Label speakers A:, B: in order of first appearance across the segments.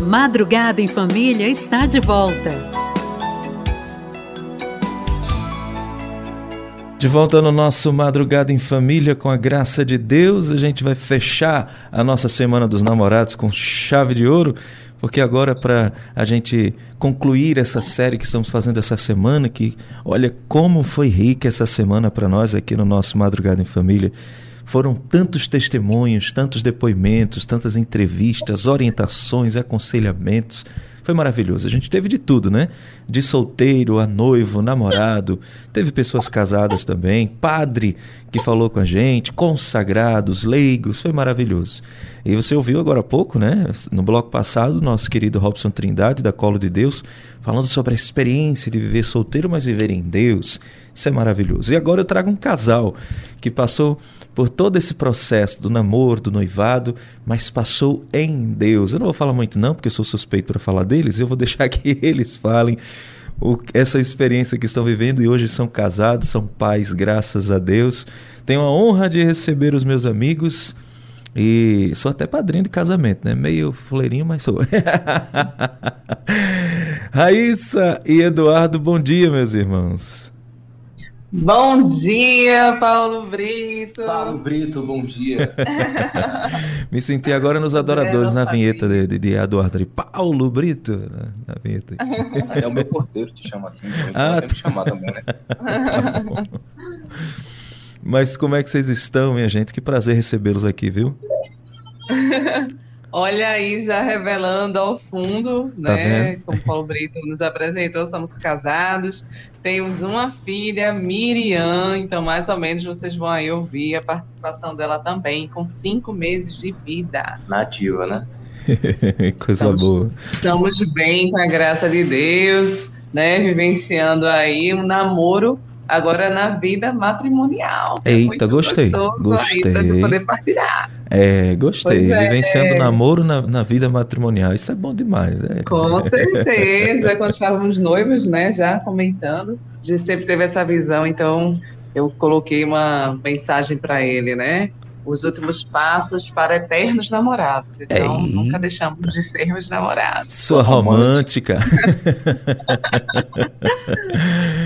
A: Madrugada em Família está de volta.
B: De volta no nosso Madrugada em Família, com a graça de Deus, a gente vai fechar a nossa Semana dos Namorados com chave de ouro, porque agora, para a gente concluir essa série que estamos fazendo essa semana, que olha como foi rica essa semana para nós aqui no nosso Madrugada em Família. Foram tantos testemunhos, tantos depoimentos, tantas entrevistas, orientações, aconselhamentos. Foi maravilhoso. A gente teve de tudo, né? De solteiro a noivo, namorado. Teve pessoas casadas também, padre que falou com a gente, consagrados, leigos. Foi maravilhoso. E você ouviu agora há pouco, né? No bloco passado, nosso querido Robson Trindade, da Colo de Deus, falando sobre a experiência de viver solteiro, mas viver em Deus. Isso é maravilhoso. E agora eu trago um casal que passou por todo esse processo do namoro, do noivado, mas passou em Deus. Eu não vou falar muito não, porque eu sou suspeito para falar deles, eu vou deixar que eles falem o, essa experiência que estão vivendo e hoje são casados, são pais, graças a Deus. Tenho a honra de receber os meus amigos e sou até padrinho de casamento, né? Meio fuleirinho, mas sou. Raíssa e Eduardo, bom dia, meus irmãos.
C: Bom dia, Paulo Brito.
D: Paulo Brito, bom dia.
B: Me senti agora nos adoradores na vinheta de, de, de Eduardo. Paulo Brito, na, vinheta.
D: É o meu porteiro te chama assim. Ah, tá. chamar também, né? Tá
B: Mas como é que vocês estão, minha gente? Que prazer recebê-los aqui, viu?
C: Olha aí, já revelando ao fundo, tá né? Vendo? Como Paulo Brito nos apresentou, somos casados, temos uma filha, Miriam, então mais ou menos vocês vão aí ouvir a participação dela também, com cinco meses de vida.
D: Nativa, né?
B: Coisa
C: estamos,
B: boa.
C: Estamos bem, com a graça de Deus, né? Vivenciando aí um namoro agora na vida matrimonial.
B: É Eita, gostei. Gostei.
C: Aí poder partilhar.
B: É, gostei. É, Vivenciando é. namoro na, na vida matrimonial. Isso é bom demais. É.
C: Com certeza. Quando estávamos noivos, né, já comentando, a gente sempre teve essa visão, então eu coloquei uma mensagem para ele, né? Os últimos passos para eternos namorados. Então, Ei. nunca deixamos de sermos namorados.
B: Sua romântica.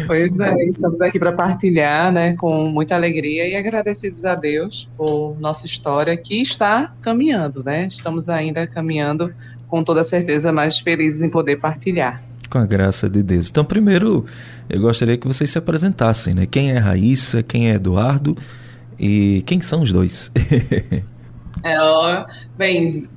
C: pois é, estamos aqui para partilhar, né, com muita alegria e agradecidos a Deus por nossa história que está caminhando, né? Estamos ainda caminhando com toda certeza mais felizes em poder partilhar
B: com a graça de Deus. Então, primeiro, eu gostaria que vocês se apresentassem, né? Quem é Raíssa, quem é Eduardo e quem são os dois?
C: é, ó, bem,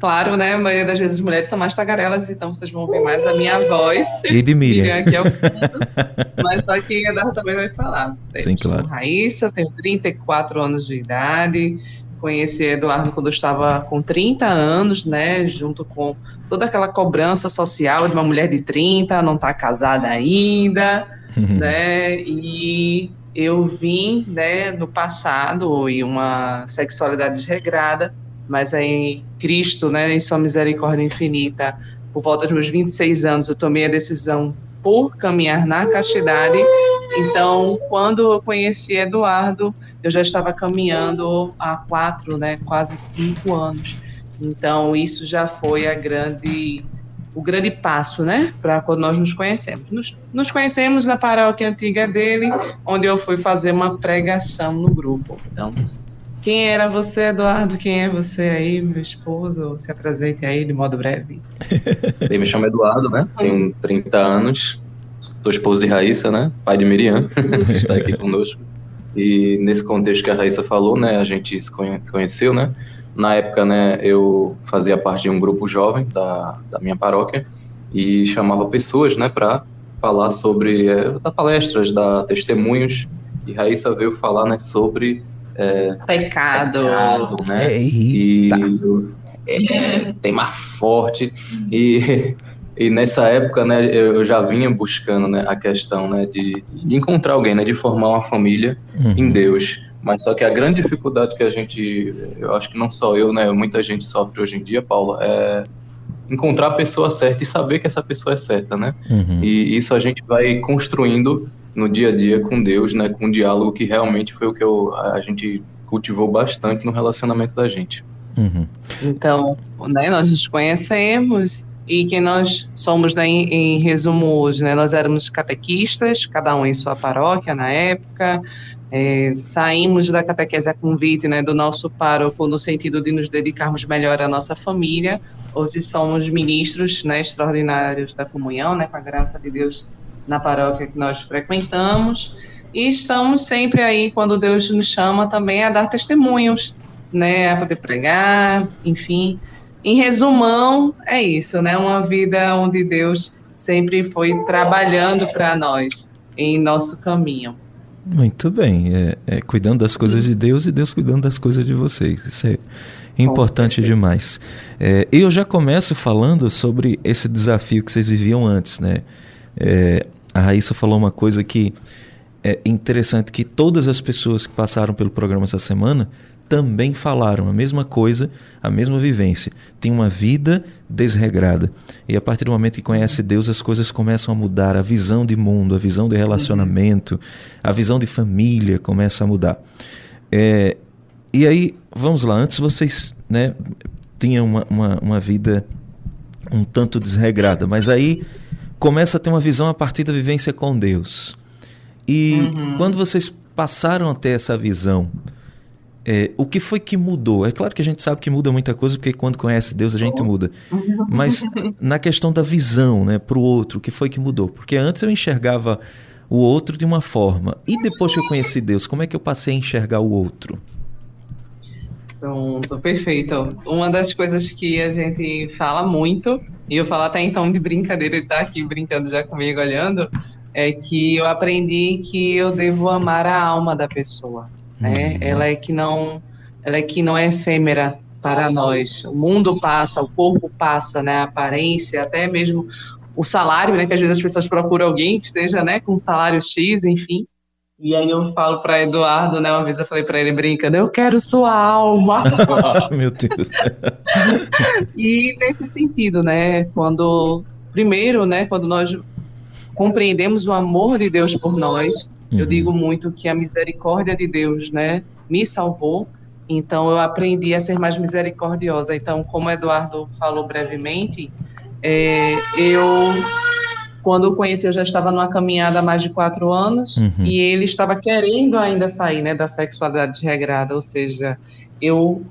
C: claro, né? A maioria das vezes as mulheres são mais tagarelas, então vocês vão ouvir mais a minha voz.
B: E de Miriam.
C: aqui ao fundo. Mas só que a Eduardo também vai falar.
B: Sim, claro.
C: Raíssa, tenho 34 anos de idade. Conheci Eduardo quando eu estava com 30 anos, né? Junto com toda aquela cobrança social de uma mulher de 30, não está casada ainda, né? E eu vim, né, no passado e uma sexualidade desregrada, mas em Cristo, né, em sua misericórdia infinita, por volta dos meus 26 anos, eu tomei a decisão por caminhar na castidade. Então, quando eu conheci Eduardo, eu já estava caminhando há quatro, né, quase cinco anos. Então, isso já foi a grande o grande passo, né, para quando nós nos conhecemos. Nos, nos, conhecemos na paróquia antiga dele, onde eu fui fazer uma pregação no grupo. Então, quem era você, Eduardo? Quem é você aí, meu esposo? Se apresente aí de modo breve.
D: Bem, me chamo Eduardo, né? Tenho 30 anos, sou esposo de Raíssa, né? Pai de Miriam, que está aqui conosco. E nesse contexto que a Raíssa falou, né, a gente se conheceu, né? Na época, né, eu fazia parte de um grupo jovem da, da minha paróquia e chamava pessoas, né, para falar sobre, é, dar palestras, dar testemunhos. E Raíssa veio falar, né, sobre
C: é, pecado, pecado
B: né?
C: Eita.
B: E
D: é, tema forte e e nessa época, né, eu já vinha buscando né, a questão né, de, de encontrar alguém, né, de formar uma família uhum. em Deus. Mas só que a grande dificuldade que a gente, eu acho que não só eu, né, muita gente sofre hoje em dia, Paulo, é encontrar a pessoa certa e saber que essa pessoa é certa, né? Uhum. E isso a gente vai construindo no dia a dia com Deus, né, com um diálogo que realmente foi o que eu, a gente cultivou bastante no relacionamento da gente.
C: Uhum. Então, né, nós nos conhecemos e quem nós somos, né, em, em, resumo hoje, né, nós éramos catequistas, cada um em sua paróquia na época, é, saímos da catequese a convite né, do nosso pároco no sentido de nos dedicarmos melhor à nossa família. Hoje somos ministros né, extraordinários da comunhão, né, com a graça de Deus na paróquia que nós frequentamos. E estamos sempre aí, quando Deus nos chama, também a dar testemunhos, né, a poder pregar, enfim. Em resumão, é isso, né, uma vida onde Deus sempre foi trabalhando para nós em nosso caminho.
B: Muito bem. É, é, cuidando das coisas de Deus e Deus cuidando das coisas de vocês. Isso é importante demais. É, eu já começo falando sobre esse desafio que vocês viviam antes, né? É, a Raíssa falou uma coisa que é interessante, que todas as pessoas que passaram pelo programa essa semana também falaram a mesma coisa, a mesma vivência. Tem uma vida desregrada. E a partir do momento que conhece Deus, as coisas começam a mudar. A visão de mundo, a visão de relacionamento, a visão de família começa a mudar. É, e aí, vamos lá, antes vocês né, tinham uma, uma, uma vida um tanto desregrada, mas aí começa a ter uma visão a partir da vivência com Deus. E uhum. quando vocês passaram a ter essa visão, é, o que foi que mudou? É claro que a gente sabe que muda muita coisa, porque quando conhece Deus a gente muda. Mas na questão da visão né, para o outro, o que foi que mudou? Porque antes eu enxergava o outro de uma forma. E depois que eu conheci Deus, como é que eu passei a enxergar o outro?
C: Pronto, perfeito. Uma das coisas que a gente fala muito, e eu falo até então de brincadeira, ele está aqui brincando já comigo, olhando, é que eu aprendi que eu devo amar a alma da pessoa né? Uhum. Ela é que não, ela é que não é efêmera para nós. O mundo passa, o corpo passa, né? A aparência, até mesmo o salário, né? Que às vezes as pessoas procuram alguém que esteja, né? Com salário X, enfim. E aí eu falo para Eduardo, né? Uma vez eu falei para ele brincando, eu quero sua alma. Meu Deus. e nesse sentido, né? Quando primeiro, né? Quando nós compreendemos o amor de Deus por nós, Uhum. Eu digo muito que a misericórdia de Deus, né, me salvou. Então eu aprendi a ser mais misericordiosa. Então, como Eduardo falou brevemente, é, eu quando o conheci, eu já estava numa caminhada há mais de quatro anos uhum. e ele estava querendo ainda sair né, da sexualidade desregrada, ou seja, eu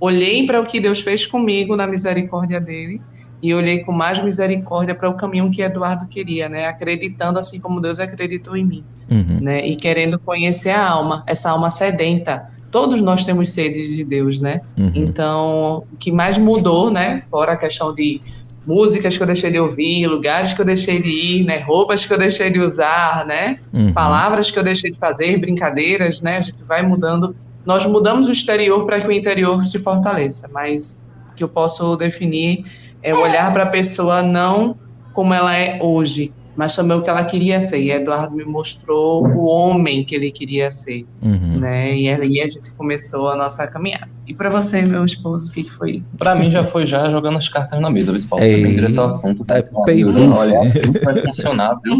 C: olhei para o que Deus fez comigo na misericórdia dele e olhei com mais misericórdia para o caminho que Eduardo queria, né? Acreditando assim como Deus acreditou em mim, uhum. né? E querendo conhecer a alma, essa alma sedenta. Todos nós temos sede de Deus, né? Uhum. Então, o que mais mudou, né? Fora a questão de músicas que eu deixei de ouvir, lugares que eu deixei de ir, né? Roupas que eu deixei de usar, né? Uhum. Palavras que eu deixei de fazer, brincadeiras, né? A gente vai mudando. Nós mudamos o exterior para que o interior se fortaleça, mas que eu posso definir é olhar para a pessoa não como ela é hoje, mas também o que ela queria ser. E Eduardo me mostrou o homem que ele queria ser, uhum. né? E aí a gente começou a nossa caminhada. E para você, meu esposo, o que foi?
D: Para mim já foi já jogando as cartas na mesa, Bispo. Ei, bem direto ao assunto. É, olha, é assim vai funcionar, viu?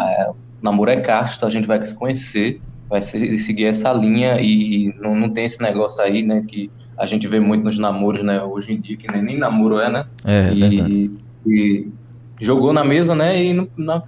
D: É, namoro é casto, a gente vai se conhecer, vai seguir essa linha e não, não tem esse negócio aí, né, que a gente vê muito nos namoros, né? Hoje em dia, que nem, nem namoro é, né?
B: É, é
D: e, e, jogou na mesa, né? E no, na,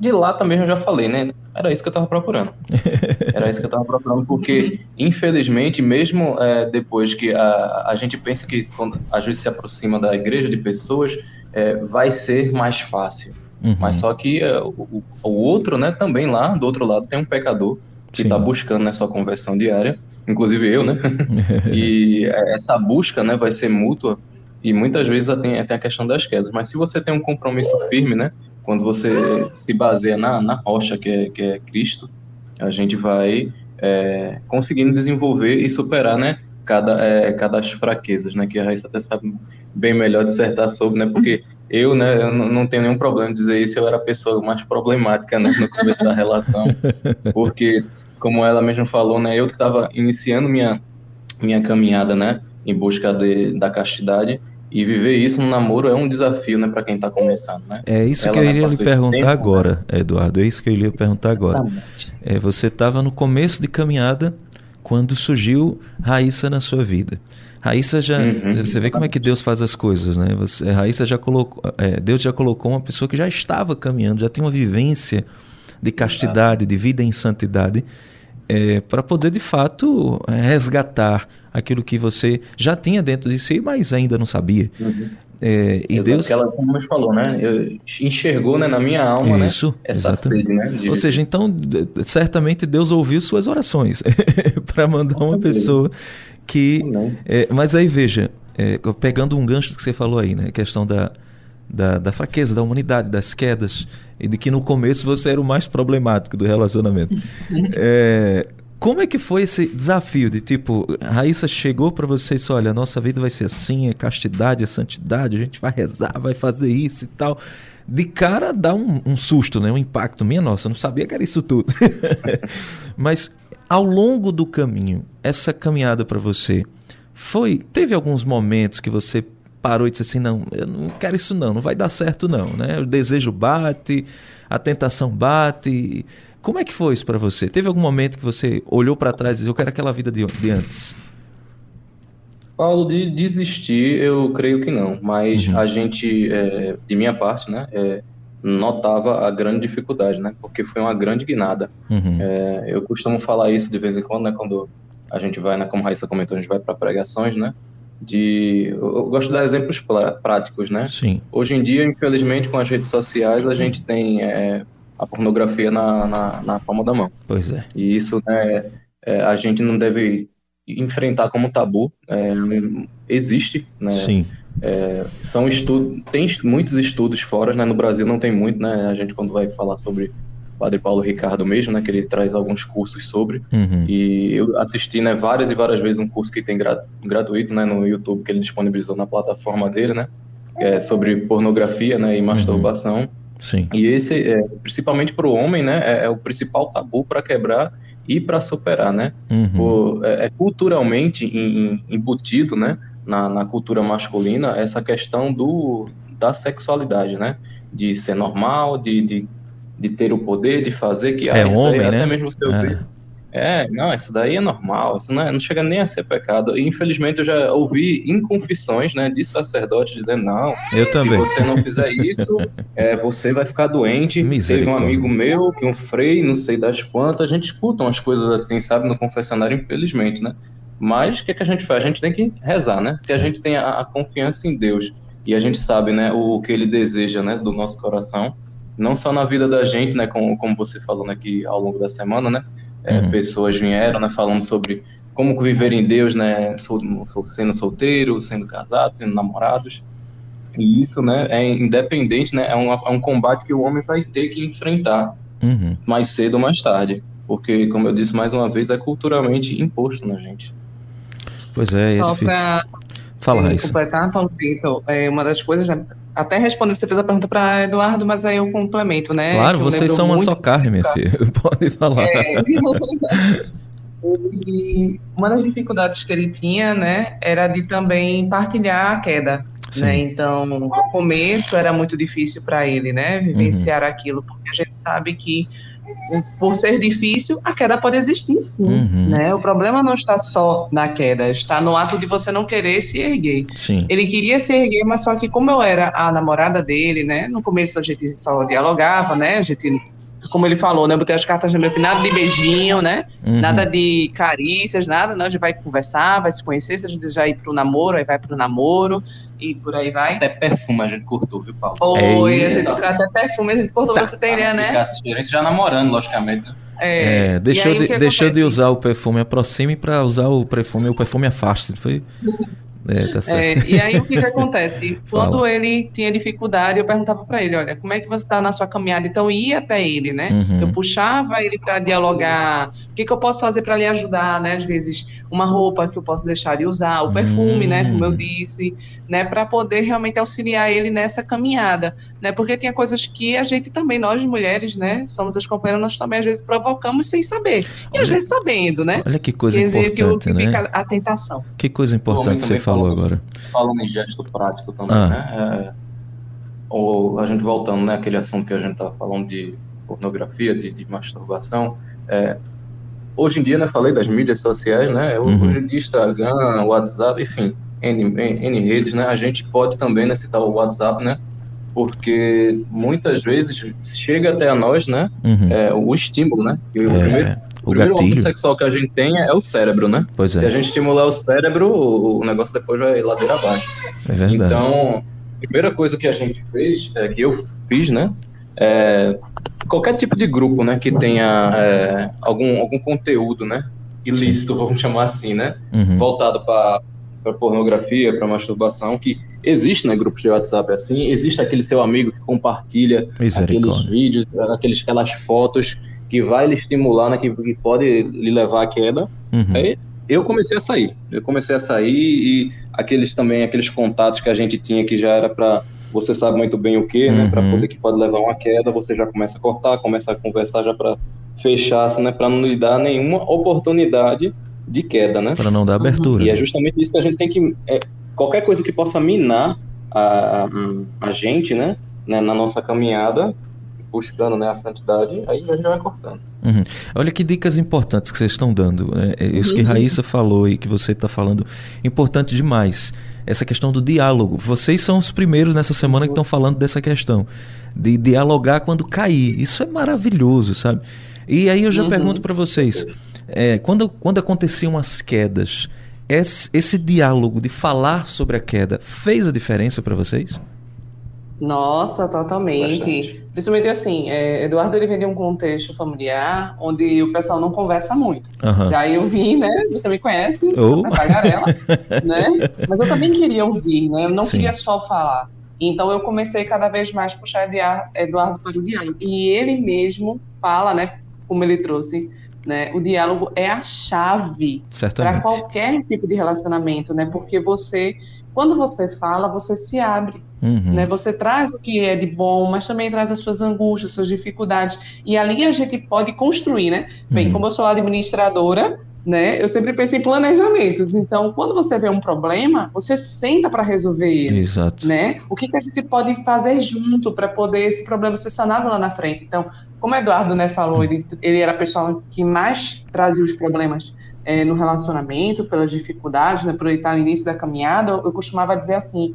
D: de lá também eu já falei, né? Era isso que eu tava procurando. Era isso que eu tava procurando, porque, infelizmente, mesmo é, depois que a, a gente pensa que quando a gente se aproxima da igreja de pessoas, é, vai ser mais fácil. Uhum. Mas só que é, o, o outro, né, também lá, do outro lado, tem um pecador que está buscando né, sua conversão diária, inclusive eu, né? e essa busca né, vai ser mútua e muitas vezes tem até a questão das quedas. Mas se você tem um compromisso firme, né? Quando você se baseia na, na rocha que é, que é Cristo, a gente vai é, conseguindo desenvolver e superar, né? Cada, é, cada as fraquezas, né? Que a Raíssa até sabe bem melhor dissertar sobre, né? Porque eu, né, eu não tenho nenhum problema de dizer isso, eu era a pessoa mais problemática né, no começo da relação, porque como ela mesma falou, né, eu que estava iniciando minha, minha caminhada, né, em busca de, da castidade, e viver isso no namoro é um desafio, né, para quem está começando, né?
B: É isso ela, que eu iria lhe perguntar tempo, agora, né? Eduardo, é isso que eu iria perguntar agora. É, você estava no começo de caminhada quando surgiu Raíssa na sua vida. Raíssa já. Uhum, você vê como é que Deus faz as coisas, né? Você, Raíssa já colocou. É, Deus já colocou uma pessoa que já estava caminhando, já tem uma vivência de castidade, de vida em santidade, é, para poder de fato resgatar aquilo que você já tinha dentro de si, mas ainda não sabia. Uhum.
D: É, e Exato, Deus. Ela, como você falou, né? Eu, enxergou né, na minha alma né, Isso, né, essa exato. sede, né?
B: De... Ou seja, então, certamente Deus ouviu suas orações para mandar Com uma certeza. pessoa que. É, mas aí veja, é, pegando um gancho que você falou aí, né? A questão da, da, da, fraqueza, da humanidade, das quedas, e de que no começo você era o mais problemático do relacionamento. é, como é que foi esse desafio de tipo, a Raíssa chegou para você e disse: olha, a nossa vida vai ser assim, é castidade, é santidade, a gente vai rezar, vai fazer isso e tal. De cara dá um, um susto, né? um impacto. Minha nossa, eu não sabia que era isso tudo. Mas ao longo do caminho, essa caminhada para você, foi. Teve alguns momentos que você parou e disse assim: não, eu não quero isso não, não vai dar certo não, né? O desejo bate, a tentação bate. Como é que foi isso para você? Teve algum momento que você olhou para trás e disse: eu quero aquela vida de, de antes?
D: Paulo, de desistir, eu creio que não, mas uhum. a gente, é, de minha parte, né, é, notava a grande dificuldade, né? Porque foi uma grande guinada. Uhum. É, eu costumo falar isso de vez em quando, né? Quando a gente vai, né? Como a Raíssa comentou, a gente vai para pregações, né? De, eu gosto de dar exemplos práticos, né?
B: Sim.
D: Hoje em dia, infelizmente, com as redes sociais, a gente tem é, a pornografia na, na, na, palma da mão.
B: Pois é.
D: E isso, né? É, a gente não deve enfrentar como tabu. É, existe, né?
B: Sim
D: é, são estudos, tem muitos estudos fora, né? No Brasil não tem muito, né? A gente quando vai falar sobre Padre Paulo Ricardo mesmo, né? Que ele traz alguns cursos sobre. Uhum. E eu assisti, né? Várias e várias vezes um curso que tem gra gratuito, né? No YouTube que ele disponibilizou na plataforma dele, né? É sobre pornografia, né? E uhum. masturbação. Uhum.
B: Sim.
D: E esse, é, principalmente para o homem, né? É, é, o principal tabu para quebrar e para superar, né? Uhum. É, é culturalmente embutido, né? na, na cultura masculina essa questão do, da sexualidade, né? De ser normal, de, de, de ter o poder de fazer que
B: é ah, homem, daí,
D: né? até mesmo seu é. é, não, isso daí é normal, isso não, é, não chega nem a ser pecado. E, infelizmente eu já ouvi inconfissões, né, de sacerdotes dizendo não,
B: eu também. se
D: você não fizer isso, é, você vai ficar doente. Teve um amigo meu que um frei, não sei das quantas, a gente escuta umas coisas assim, sabe, no confessionário, infelizmente, né? Mas o que, é que a gente faz? A gente tem que rezar, né? Se a gente tem a, a confiança em Deus e a gente sabe, né, o, o, que Ele deseja, né, do nosso coração, não só na vida da gente, né, como, como você falou aqui né, ao longo da semana, né, é, uhum. pessoas vieram, né, falando sobre como viver em Deus, né, sendo solteiro, sendo casado, sendo namorados. E isso, né, é independente, né, é um, é um combate que o homem vai ter que enfrentar uhum. mais cedo ou mais tarde. Porque, como eu disse mais uma vez, é culturalmente imposto na gente.
B: Pois é, é Só difícil. Pra Fala, Raíssa.
C: completar, Paulo é uma das coisas, né, até respondendo, você fez a pergunta para Eduardo, mas aí eu complemento, né?
B: Claro, vocês são uma só carne, minha filha, pode falar. É,
C: uma das dificuldades que ele tinha, né, era de também partilhar a queda. Né? Então, no começo era muito difícil para ele, né, vivenciar uhum. aquilo, porque a gente sabe que por ser difícil, a queda pode existir sim. Uhum. Né? O problema não está só na queda, está no ato de você não querer se erguer.
B: Sim.
C: Ele queria se erguer, mas só que como eu era a namorada dele, né? No começo a gente só dialogava, né? A gente como ele falou, né? Eu botei as cartas no meu nada de beijinho, né? Uhum. Nada de carícias, nada, não. A gente vai conversar, vai se conhecer. Se a gente desejar ir pro namoro, aí vai pro namoro e por aí vai.
D: Até perfume a gente cortou, viu, Paulo?
C: Foi, a gente até perfume a gente cortou, tá. você tem ideia, né?
D: Isso já namorando, logicamente, né?
B: É, é deixou, aí, de, deixou de usar o perfume aproxime para usar o perfume, o perfume afaste. Foi
C: é, tá certo. É, e aí o que, que acontece? Quando Fala. ele tinha dificuldade, eu perguntava para ele: olha, como é que você está na sua caminhada? Então ia até ele, né? Uhum. Eu puxava ele para dialogar. O que, que eu posso fazer para lhe ajudar, né? Às vezes uma roupa que eu posso deixar de usar, o perfume, uhum. né? Como eu hum. disse, né? Para poder realmente auxiliar ele nessa caminhada, né? Porque tinha coisas que a gente também, nós mulheres, né? Somos as companheiras, nós também às vezes provocamos sem saber e olha, às vezes sabendo, né?
B: Olha que coisa Quer importante, dizer, que, né?
C: Fica a tentação.
B: Que coisa importante você falou falou agora.
D: Falando em gesto prático também, ah. né? É, ou a gente voltando, né? Aquele assunto que a gente estava falando de pornografia, de, de masturbação. É, hoje em dia, né, falei das mídias sociais, né,
B: Uhum.
D: hoje em dia Instagram, WhatsApp, enfim, N, N, redes, né, a gente pode também, né, citar o WhatsApp, né, porque muitas vezes chega até a nós, né,
B: Uhum.
D: é, o estímulo, né, e o
B: É,
D: primeiro,
B: o
D: o primeiro
B: gatilho.
D: sexual que a gente tem é o cérebro, né,
B: Pois
D: se
B: é,
D: a gente estimular o cérebro, o negócio depois vai ladeira abaixo.
B: é verdade.
D: Então, a primeira coisa que a gente fez, é, que eu fiz, né? É, qualquer tipo de grupo, né, que tenha é, algum, algum conteúdo, né? Ilícito, vamos chamar assim, né?
B: Uhum.
D: Voltado para pornografia, para masturbação, que existe, né? Grupos de WhatsApp assim, existe aquele seu amigo que compartilha aqueles vídeos, aqueles, aquelas fotos que vai lhe estimular, né? Que, que pode lhe levar à queda.
B: Uhum.
D: Aí eu comecei a sair. Eu comecei a sair e aqueles também, aqueles contatos que a gente tinha que já era para você sabe muito bem o que, né? Para
B: Uhum.
D: poder que pode levar a uma queda, você já começa a cortar, começa a conversar já para fechar, assim, né? Para não lhe dar nenhuma oportunidade de queda, né?
B: Para não dar abertura.
D: E é justamente isso que a gente tem que. é, qualquer coisa que possa minar a, a, a gente, né? né, Na nossa caminhada, buscando né, a santidade, aí a gente vai cortando.
B: Uhum. Olha que dicas importantes que vocês estão dando. né? É Isso que
C: Uhum.
B: Raíssa falou e que você está falando, importante demais. Essa questão do diálogo. Vocês são os primeiros nessa semana que estão falando dessa questão. De dialogar quando cair. Isso é maravilhoso, sabe? E aí eu já
C: Uhum.
B: pergunto para vocês: é, quando, quando aconteciam as quedas, esse, esse diálogo de falar sobre a queda fez a diferença para vocês?
C: Nossa, totalmente.
D: Bastante.
C: Principalmente assim, é, Eduardo ele vem de um contexto familiar onde o pessoal não conversa muito.
B: Aham.
C: Já eu vim, né? Você me conhece,
B: Oh.
C: sou uma tagarela, né? Mas eu também queria ouvir, né? Eu não
B: Sim.
C: queria só falar. Então eu comecei cada vez mais a puxar Eduardo para o diálogo. E ele mesmo fala, né? Como ele trouxe, né? O diálogo é a chave para qualquer tipo de relacionamento, né? Porque você, quando você fala, você se abre
B: Uhum.
C: né? Você traz o que é de bom, mas também traz as suas angústias, suas dificuldades. E ali a gente pode construir, né? Bem,
B: Uhum.
C: como eu sou administradora, né? Eu sempre penso em planejamentos. Então, quando você vê um problema, você senta para resolver ele.
B: Exato.
C: Né? O que, que a gente pode fazer junto para poder esse problema ser sanado lá na frente? Então, como o Eduardo né, falou, ele, ele era a pessoa que mais trazia os problemas eh, no relacionamento, pelas dificuldades, né, por ele estar no início da caminhada, eu costumava dizer assim,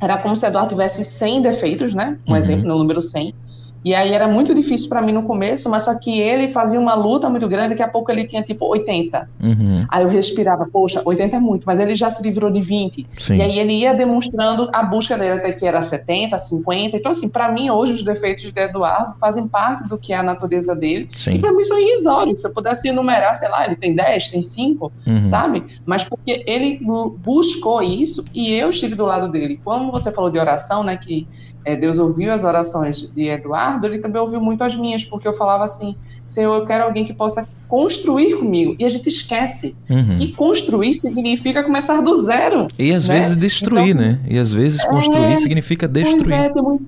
C: era como se Eduardo tivesse 100 defeitos, né? Um
B: Uhum.
C: exemplo no número 100. E aí era muito difícil para mim no começo, mas só que ele fazia uma luta muito grande, daqui a pouco ele tinha tipo 80.
B: Uhum.
C: Aí eu respirava, poxa, 80 é muito, mas ele já se livrou de 20.
B: Sim.
C: E aí ele ia demonstrando a busca dele até que era 70, 50. Então, assim, para mim, hoje, os defeitos de Eduardo fazem parte do que é a natureza dele. E
B: Sim.
C: para mim são irrisórios. Se eu pudesse enumerar, sei lá, ele tem 10, tem 5,
B: Uhum.
C: sabe? Mas porque ele bu- buscou isso e eu estive do lado dele. Quando você falou de oração, né, que eh, Deus ouviu as orações de Eduardo, ele também ouviu muito as minhas, porque eu falava assim, Senhor, eu quero alguém que possa construir comigo. E a gente esquece
B: Uhum.
C: que construir significa começar do zero.
B: E às
C: né?
B: vezes destruir,
C: Então-
B: né? E às vezes construir
C: É,
B: significa
C: Pois
B: destruir.
C: é, tem muito...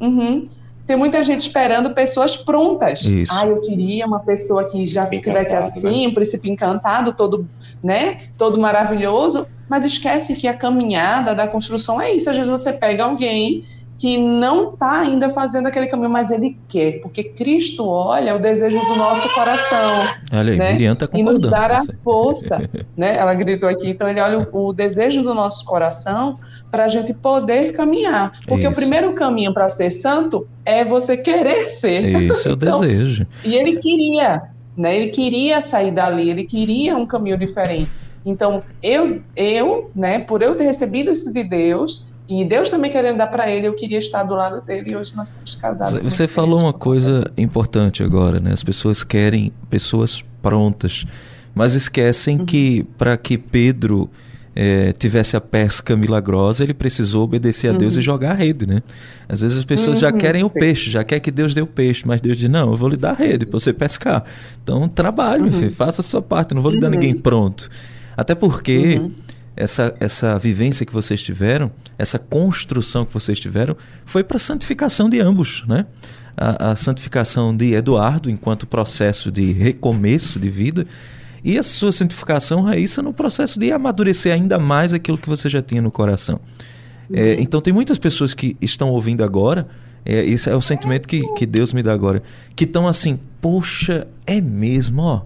C: Uhum. Tem muita gente esperando pessoas prontas.
B: Isso.
C: Ah, eu queria uma pessoa que já
D: Príncipe
C: tivesse
D: encantado,
C: assim, um príncipe encantado, todo, né, todo maravilhoso, mas esquece que a caminhada da construção é isso. Às vezes você pega alguém que não está ainda fazendo aquele caminho, mas ele quer, porque Cristo olha o desejo do nosso coração
B: Olha aí,
C: né?
B: Miriam tá
C: e nos
B: concordando.
C: dar a força, né? Ela gritou aqui, então ele olha o, o desejo do nosso coração para a gente poder caminhar, porque o
B: Isso.
C: primeiro caminho para ser santo é você querer ser.
B: Esse é o
C: Então,
B: desejo.
C: E ele queria, né? Ele queria sair dali, ele queria um caminho diferente. Então eu, eu, né? Por eu ter recebido isso de Deus e Deus também querendo dar para ele, eu queria estar do lado dele e hoje nós somos casados.
B: Você falou uma coisa importante agora, né? As pessoas querem pessoas prontas, mas esquecem
C: Uhum.
B: que para que Pedro eh, tivesse a pesca milagrosa, ele precisou obedecer a Deus
C: Uhum.
B: e jogar a rede, né? Às vezes as pessoas já
C: Uhum,
B: querem o peixe, já quer que Deus dê o peixe, mas Deus diz: não, eu vou lhe dar a rede para você pescar. Então trabalhe,
C: Uhum.
B: filho, faça a sua parte, não vou lhe dar
C: Uhum.
B: ninguém pronto. Até porque
C: Uhum.
B: Essa, essa vivência que vocês tiveram, essa construção que vocês tiveram, foi para a santificação de ambos, né? A, a santificação de Eduardo enquanto processo de recomeço de vida e a sua santificação, Raíssa, no processo de amadurecer ainda mais aquilo que você já tinha no coração. É, então tem muitas pessoas que estão ouvindo agora, é, esse é o sentimento que, que Deus me dá agora, que estão assim, poxa, é mesmo, ó,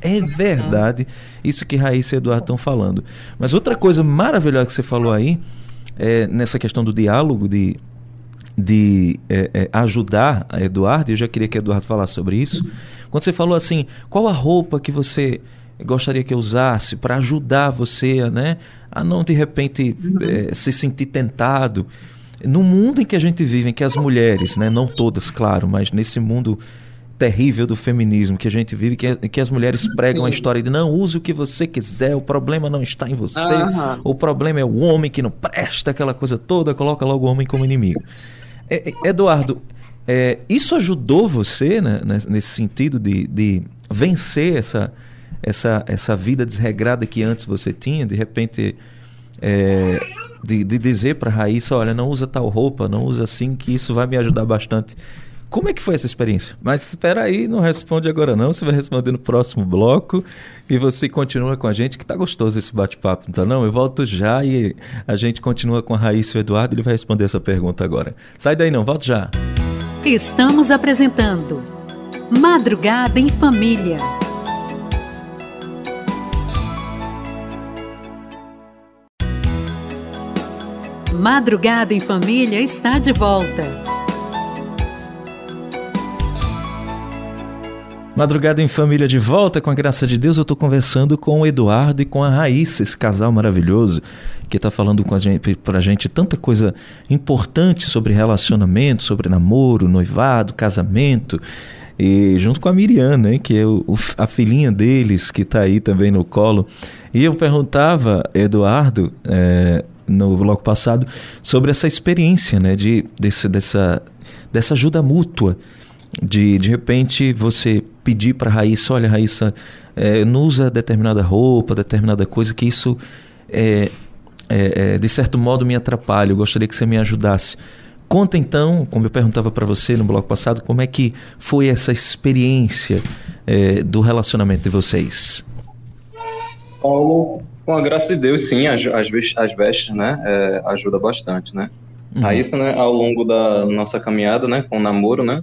B: É verdade isso que Raíssa e Eduardo estão falando. Mas outra coisa maravilhosa que você falou aí, é, nessa questão do diálogo, de, de é, é, ajudar a Eduardo, eu já queria que Eduardo falasse sobre isso. Quando você falou assim, qual a roupa que você gostaria que eu usasse para ajudar você né, a não de repente é, se sentir tentado. No mundo em que a gente vive, em que as mulheres, né, não todas, claro, mas nesse mundo terrível do feminismo que a gente vive, que, que as mulheres pregam a história de não use o que você quiser, o problema não está em você, uhum. o problema é o homem que não presta, aquela coisa toda, coloca logo o homem como inimigo. É, é Eduardo, é, isso ajudou você né, nesse sentido de, de vencer essa, essa, essa vida desregrada que antes você tinha, de repente é, de, de dizer para a Raíssa, olha, não usa tal roupa, não usa assim, que isso vai me ajudar bastante. Como é que foi essa experiência? Mas espera aí, não responde agora não, você vai responder no próximo bloco e você continua com a gente, que tá gostoso esse bate-papo, não tá não? Eu volto já e a gente continua com a Raíssa e o Eduardo, ele vai responder essa pergunta agora. Sai daí não, volto já.
A: Estamos apresentando Madrugada em Família. Madrugada em Família está de volta.
B: Madrugada em Família de volta, com a graça de Deus, eu estou conversando com o Eduardo e com a Raíssa, esse casal maravilhoso que está falando com a gente, pra gente tanta coisa importante sobre relacionamento, sobre namoro, noivado, casamento. E junto com a Miriam, né, que é o, a filhinha deles, que está aí também no colo. E eu perguntava, Eduardo, é, no bloco passado sobre essa experiência, né, de, desse, dessa, dessa ajuda mútua. De, de repente, você pedir para Raíssa, olha, Raíssa, é, não usa determinada roupa, determinada coisa, que isso, é, é, de certo modo, me atrapalha. Eu gostaria que você me ajudasse. Conta então, como eu perguntava para você no bloco passado, como é que foi essa experiência do relacionamento de vocês?
D: Paulo, com a graça de Deus, sim, as, as, as vestes, né, é, ajuda bastante, né. Uhum. A isso, né, ao longo da nossa caminhada, né, com o namoro, né.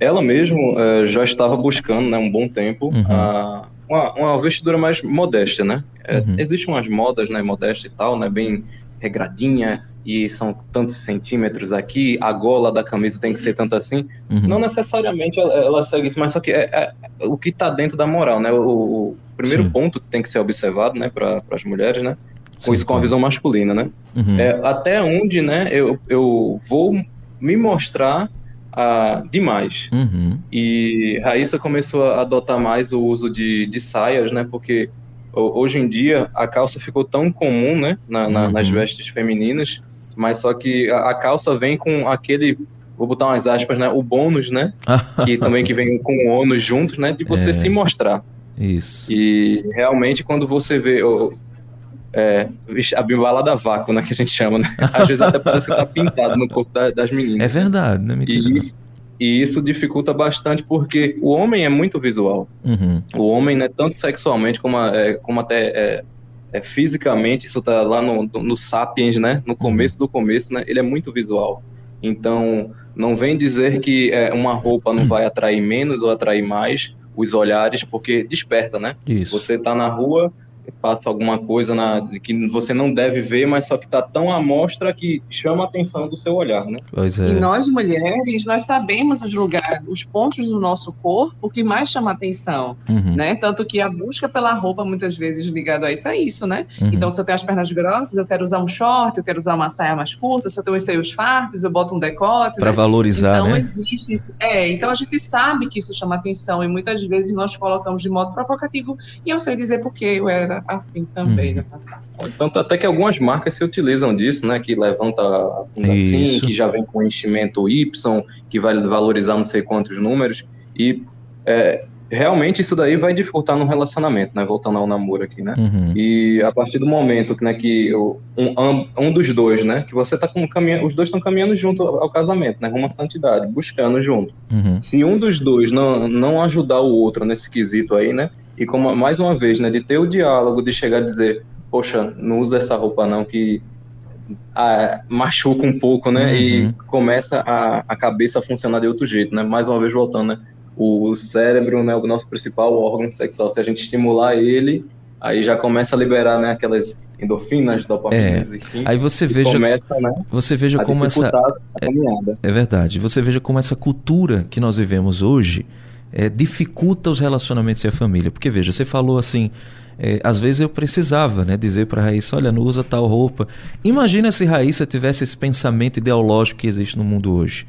D: Ela mesmo é, já estava buscando, né, um bom tempo, uhum. a, uma, uma, vestidura mais modesta, né. É, uhum. Existem umas modas, né, modestas e tal, né, bem regradinha, e são tantos centímetros aqui, a gola da camisa tem que ser tanto assim. Uhum. Não necessariamente ela, ela, segue isso, mas só que é, é o que está dentro da moral, né? O, primeiro Sim. ponto que tem que ser observado, né, para as mulheres, né, com isso com a visão masculina, né, uhum. é até onde, né, eu, eu vou me mostrar ah, demais. Uhum. E Raíssa começou a adotar mais o uso de, de saias, né, porque hoje em dia a calça ficou tão comum, né, na, na, uhum. nas vestes femininas, mas só que a, a calça vem com aquele vou botar umas aspas, né? O bônus, né? que também que vem com o ônus juntos, né? De você é. se mostrar.
B: Isso.
D: E realmente quando você vê é, a da vácuo, né, que a gente chama, né? Às vezes até parece que tá pintado no corpo da, das meninas.
B: É verdade, não é mentira.
D: E isso, e isso dificulta bastante porque o homem é muito visual. Uhum. O homem, né, tanto sexualmente como, é, como até é, é, fisicamente, isso tá lá no, no Sapiens, né? No começo do começo, né? Ele é muito visual. Então, não vem dizer que é, uma roupa não vai atrair menos ou atrair mais, os olhares, porque desperta, né? Isso. Você tá na rua, passa alguma coisa na, que você não deve ver, mas só que está tão à mostra que chama a atenção do seu olhar, né?
C: Pois é. E nós mulheres, nós sabemos os lugares, os pontos do nosso corpo que mais chama a atenção, uhum. né? Tanto que a busca pela roupa muitas vezes ligado a isso é isso, né? Uhum. Então, se eu tenho as pernas grossas, eu quero usar um short, eu quero usar uma saia mais curta, se eu tenho os seios fartos, eu boto um decote,
B: para né? valorizar,
C: então,
B: né?
C: existe, é, então a gente sabe que isso chama atenção e muitas vezes nós colocamos de modo provocativo e eu sei dizer porque eu era era assim também uhum. no passado.
D: Tanto até que algumas marcas se utilizam disso, né? Que levanta a bunda assim, que já vem com enchimento Y, que vai valorizar não sei quantos números. E é, realmente isso daí vai dificultar no relacionamento, né? Voltando ao namoro aqui, né? Uhum. E a partir do momento que, né, que um, um dos dois, né? Que você tá com caminho, os dois estão caminhando junto ao, casamento, né? Uma santidade, buscando junto. Uhum. Se um dos dois não, não ajudar o outro nesse quesito aí, né? E como mais uma vez, né, de ter o diálogo, de chegar a dizer, poxa, não usa essa roupa não, que ah, machuca um pouco, né? Uhum. E começa a, a cabeça a funcionar de outro jeito, né? Mais uma vez voltando, né? o cérebro, né, o nosso principal órgão sexual, se a gente estimular ele, aí já começa a liberar, né, aquelas endorfinas, dopaminas,
B: É.
D: enfim.
B: Aí você
D: e
B: veja,
D: começa, né,
B: você veja como essa
D: caminhada.
B: É verdade. Você veja como essa cultura que nós vivemos hoje é, dificulta os relacionamentos e a família. Porque veja, você falou assim, é, às vezes eu precisava né, dizer para a Raíssa, olha, não usa tal roupa. Imagina se Raíssa tivesse esse pensamento ideológico que existe no mundo hoje.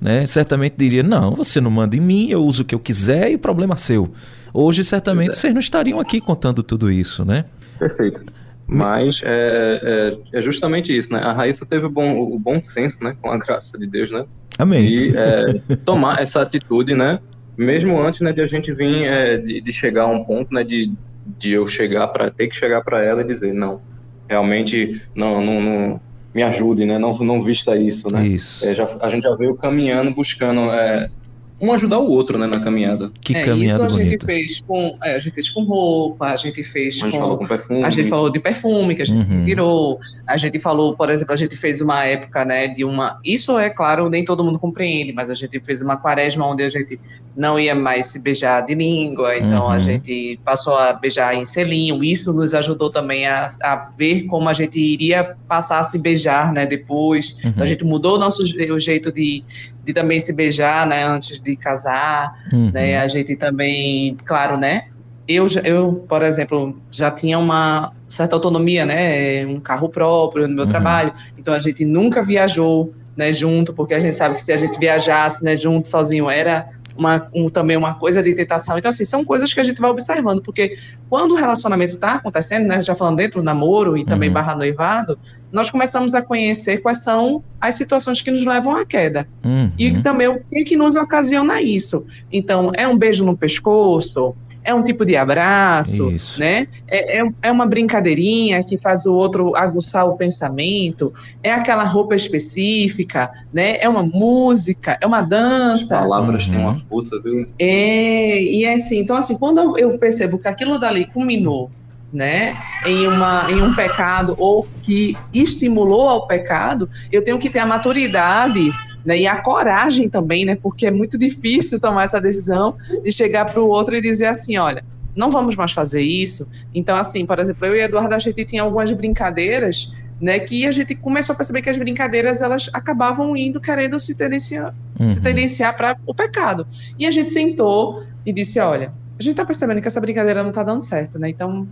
B: Né? Certamente diria, não, você não manda em mim, eu uso o que eu quiser e problema é seu. Hoje, certamente,
D: é.
B: vocês não estariam aqui contando tudo isso, né?
D: Perfeito. Mas é, é, é justamente isso, né? A Raíssa teve o bom, o bom senso, né? Com a graça de Deus, né?
B: Amém.
D: E é, tomar essa atitude, né? Mesmo antes né, de a gente vir, é, de, de chegar a um ponto, né? De, de eu chegar para ter que chegar para ela e dizer, não, realmente, não, não, não me ajude, né? Não, não vista isso, né?
B: Isso.
D: É, já, a gente já veio caminhando, buscando é, um ajudar o outro, né? Na caminhada.
B: Que
C: é,
B: caminhada
C: isso a gente
B: bonita.
C: fez com, é, a gente fez com roupa, a gente fez
D: A gente
C: com
D: falou com perfume.
C: A gente falou de perfume que a gente
B: Uhum.
C: tirou. A gente falou, por exemplo, a gente fez uma época, né, de uma. Isso é claro, nem todo mundo compreende, mas a gente fez uma quaresma onde a gente não ia mais se beijar de língua, então
B: Uhum.
C: a gente passou a beijar em selinho. Isso nos ajudou também a, a ver como a gente iria passar a se beijar, né, depois.
B: Uhum.
C: Então a gente mudou o nosso o jeito de, de também se beijar, né, antes de casar
B: Uhum.
C: né? A gente também, claro, né? Eu, eu, por exemplo, já tinha uma certa autonomia, né? Um carro próprio no meu
B: Uhum.
C: trabalho. Então a gente nunca viajou, né? Junto, porque a gente sabe que se a gente viajasse, né? Junto, sozinho, era uma, um- também uma coisa de tentação. Então assim, são coisas que a gente vai observando, porque quando o relacionamento está acontecendo, né? Já falando dentro do namoro e também
B: Uhum.
C: barra noivado, nós começamos a conhecer quais são as situações que nos levam à queda.
B: Uhum.
C: E também o que, que nos ocasiona isso. Então, é um beijo no pescoço, é um tipo de abraço,
B: Isso.
C: né? É, é, é uma brincadeirinha que faz o outro aguçar o pensamento, é aquela roupa específica, né? É uma música, é uma
D: As
C: dança.
D: palavras têm
B: Uhum.
D: uma força, viu?
C: É, e é assim, então assim, quando eu- eu percebo que aquilo dali culminou, né, em, uma, em um pecado ou que estimulou ao pecado, eu tenho que ter a maturidade né, e a coragem também, né, porque é muito difícil tomar essa decisão de chegar para o outro e dizer assim, olha, não vamos mais fazer isso. Então, assim, por exemplo, eu e Eduardo, a gente tinha algumas brincadeiras, né, que a gente começou a perceber que as brincadeiras, elas acabavam indo querendo se tendenciar, se
B: Uhum.
C: tendenciar para o pecado. E a gente sentou e disse: olha, a gente tá percebendo que essa brincadeira não tá dando certo, né? Então,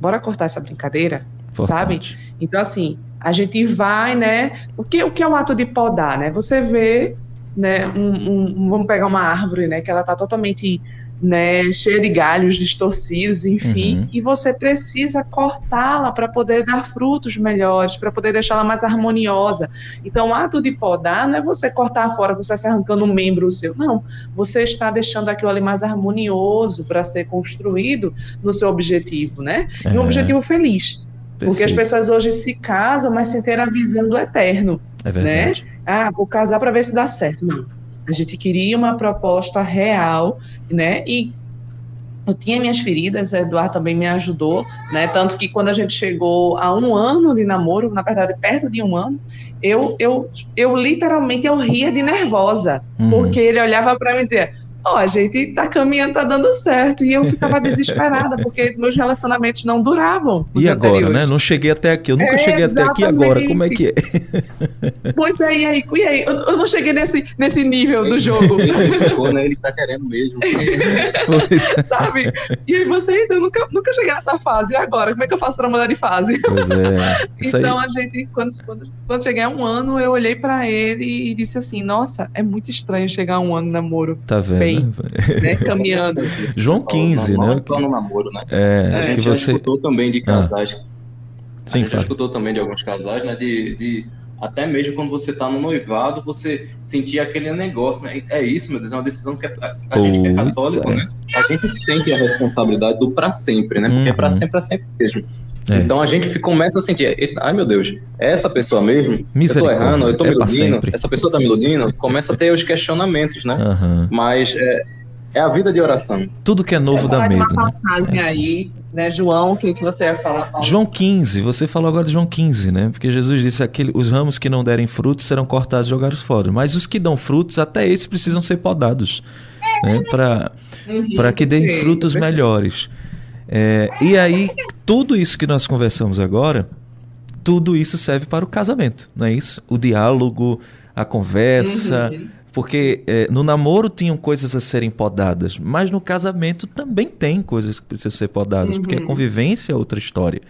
C: bora cortar essa brincadeira, sabe?
B: Importante.
C: Então, assim, a gente vai, né? O que, o que é o ato de podar, né? Você vê, né? Um, um- vamos pegar uma árvore, né? Que ela tá totalmente né, cheia de galhos distorcidos, enfim,
B: Uhum.
C: e você precisa cortá-la para poder dar frutos melhores, para poder deixá-la mais harmoniosa. Então, o ato de podar não é você cortar fora, você está arrancando um membro seu. Não, você está deixando aquilo ali mais harmonioso para ser construído no seu objetivo, né? E um
B: É,
C: objetivo feliz. Porque as
B: perfeito.
C: pessoas hoje se casam, mas sem ter a visão do eterno.
B: É verdade.
C: Ah, vou casar para ver se dá certo. Não. A gente queria uma proposta real, né? E eu tinha minhas feridas, Eduardo também me ajudou, né? Tanto que quando a gente chegou a um ano de namoro, na verdade, perto de um ano, eu, eu, eu literalmente eu ria de nervosa.
B: Uhum.
C: Porque ele olhava para mim e dizia: Ó, a gente tá caminhando, tá dando certo. E eu ficava desesperada, porque meus relacionamentos não duravam.
B: E agora, né?
C: anteriores.
B: Não cheguei até aqui. Eu nunca
C: É,
B: cheguei até aqui agora. Como é que é?
C: Pois é, e aí, e aí? Eu, eu não cheguei nesse, nesse nível do jogo,
D: Ele ficou, né? Ele tá querendo mesmo.
C: Sabe? E aí você ainda eu nunca, nunca cheguei nessa fase. E agora? Como é que eu faço pra mudar de fase?
B: Pois é. Isso aí.
C: Então a gente, quando, quando, quando cheguei a um ano, eu olhei pra ele e disse assim: Nossa, é muito estranho chegar a um ano de namoro,
B: Tá vendo?
C: bem. né? Caminhando.
B: João 15,
D: não, não
B: né?
D: é só no namoro, né?
B: É,
D: A
B: que
D: gente já
B: você.
D: escutou também de casais. a
B: Sim,
D: gente já
B: fala.
D: escutou também de alguns casais, né? De, de até mesmo quando você tá no noivado, você sentir aquele negócio, né? É isso, meu Deus, é uma decisão que a, a gente que é católico,
B: é.
D: né? A gente sente a responsabilidade do pra sempre, né? Porque é pra
B: Uhum.
D: sempre, é sempre mesmo.
B: É.
D: Então a gente começa a sentir, "Eita, ai meu Deus, é essa pessoa mesmo? Eu tô errando, eu tô me
B: é pra
D: iludindo, essa pessoa tá me iludindo? Começa a ter os questionamentos, né?
B: Aham.
D: Mas é, é a vida de oração.
B: Tudo que é novo dá medo,
C: uma
B: né?
C: passagem
B: É assim.
C: aí, né, João? O que, que você ia falar? Paulo?
B: João 15, você falou agora de João 15, né? Porque Jesus disse aquele, os ramos que não derem frutos serão cortados e jogados fora. Mas os que dão frutos, até esses precisam ser podados. né? para
C: Uhum.
B: que deem frutos melhores. É, e aí, tudo isso que nós conversamos agora, tudo isso serve para o casamento, não é isso? O diálogo, a conversa.
C: Uhum.
B: Porque é, no namoro tinham coisas a serem podadas, mas no casamento também tem coisas que precisam ser podadas, porque a
C: Uhum.
B: convivência é outra história.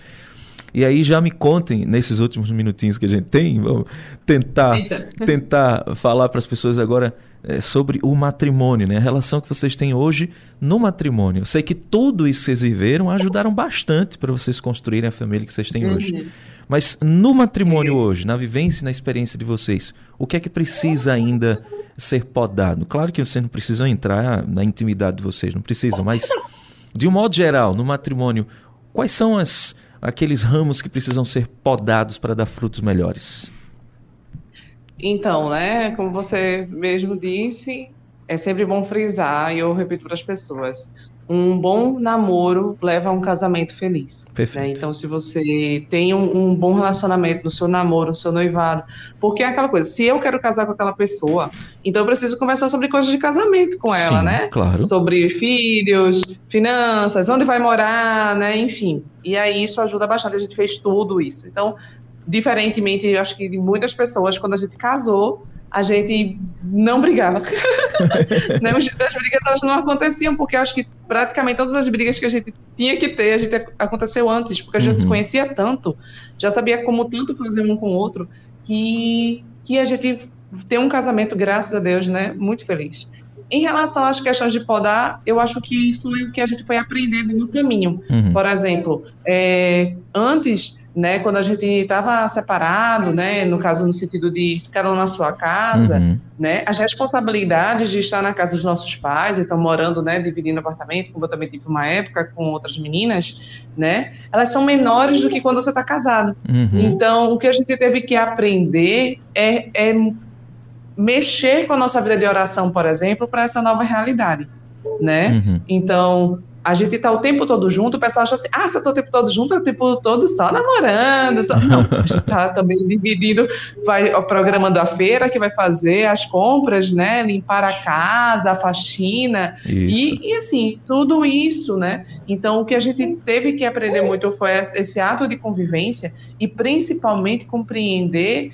B: E aí já me contem, nesses últimos minutinhos que a gente tem, vamos tentar,
C: Eita.
B: tentar falar para as pessoas agora é, sobre o matrimônio, né? a relação que vocês têm hoje no matrimônio. Eu sei que tudo isso que vocês viveram ajudaram bastante para vocês construírem a família que vocês têm hoje. Mas no matrimônio
C: Isso.
B: hoje, na vivência e na experiência de vocês, o que é que precisa ainda ser podado? Claro que vocês não precisam entrar na intimidade de vocês, não precisam, mas de um modo geral, no matrimônio, quais são as, aqueles ramos que precisam ser podados para dar frutos melhores?
C: Então, né, como você mesmo disse, é sempre bom frisar, e eu repito para as pessoas, um bom namoro leva a um casamento feliz.
B: Perfeito.
C: né? Então, se você tem um, um bom relacionamento no seu namoro, no seu noivado, porque é aquela coisa, se eu quero casar com aquela pessoa, então eu preciso conversar sobre coisas de casamento com ela,
B: Sim,
C: né?
B: Claro.
C: sobre filhos, finanças, onde vai morar, né? Enfim. E aí isso ajuda bastante. A gente fez tudo isso. Então, diferentemente, eu acho que de muitas pessoas, quando a gente casou, a gente não brigava. né? As brigas elas não aconteciam, porque acho que praticamente todas as brigas que a gente tinha que ter, a gente ac- aconteceu antes, porque a gente
B: Uhum.
C: se conhecia tanto, já sabia como tanto fazer um com o outro, que, que a gente tem um casamento, graças a Deus, né? Muito feliz. Em relação às questões de podar, eu acho que foi o que a gente foi aprendendo no caminho.
B: Uhum.
C: Por exemplo, é, antes, né, quando a gente estava separado, né, no caso no sentido de cada um na sua casa,
B: Uhum.
C: né, as responsabilidades de estar na casa dos nossos pais, então morando, né, dividindo apartamento, como eu também tive uma época com outras meninas, né, elas são menores do que quando você está casado.
B: Uhum.
C: Então, o que a gente teve que aprender é, é mexer com a nossa vida de oração, por exemplo, para essa nova realidade, né?
B: Uhum.
C: Então, a gente tá o tempo todo junto, o pessoal acha assim, ah, você tá o tempo todo junto, é o tempo todo só namorando. Só... Não, a gente tá também dividindo, vai programando a feira que vai fazer, as compras, né? Limpar a casa, a faxina. E, e, assim, tudo isso, né? Então, o que a gente teve que aprender muito foi esse ato de convivência e principalmente compreender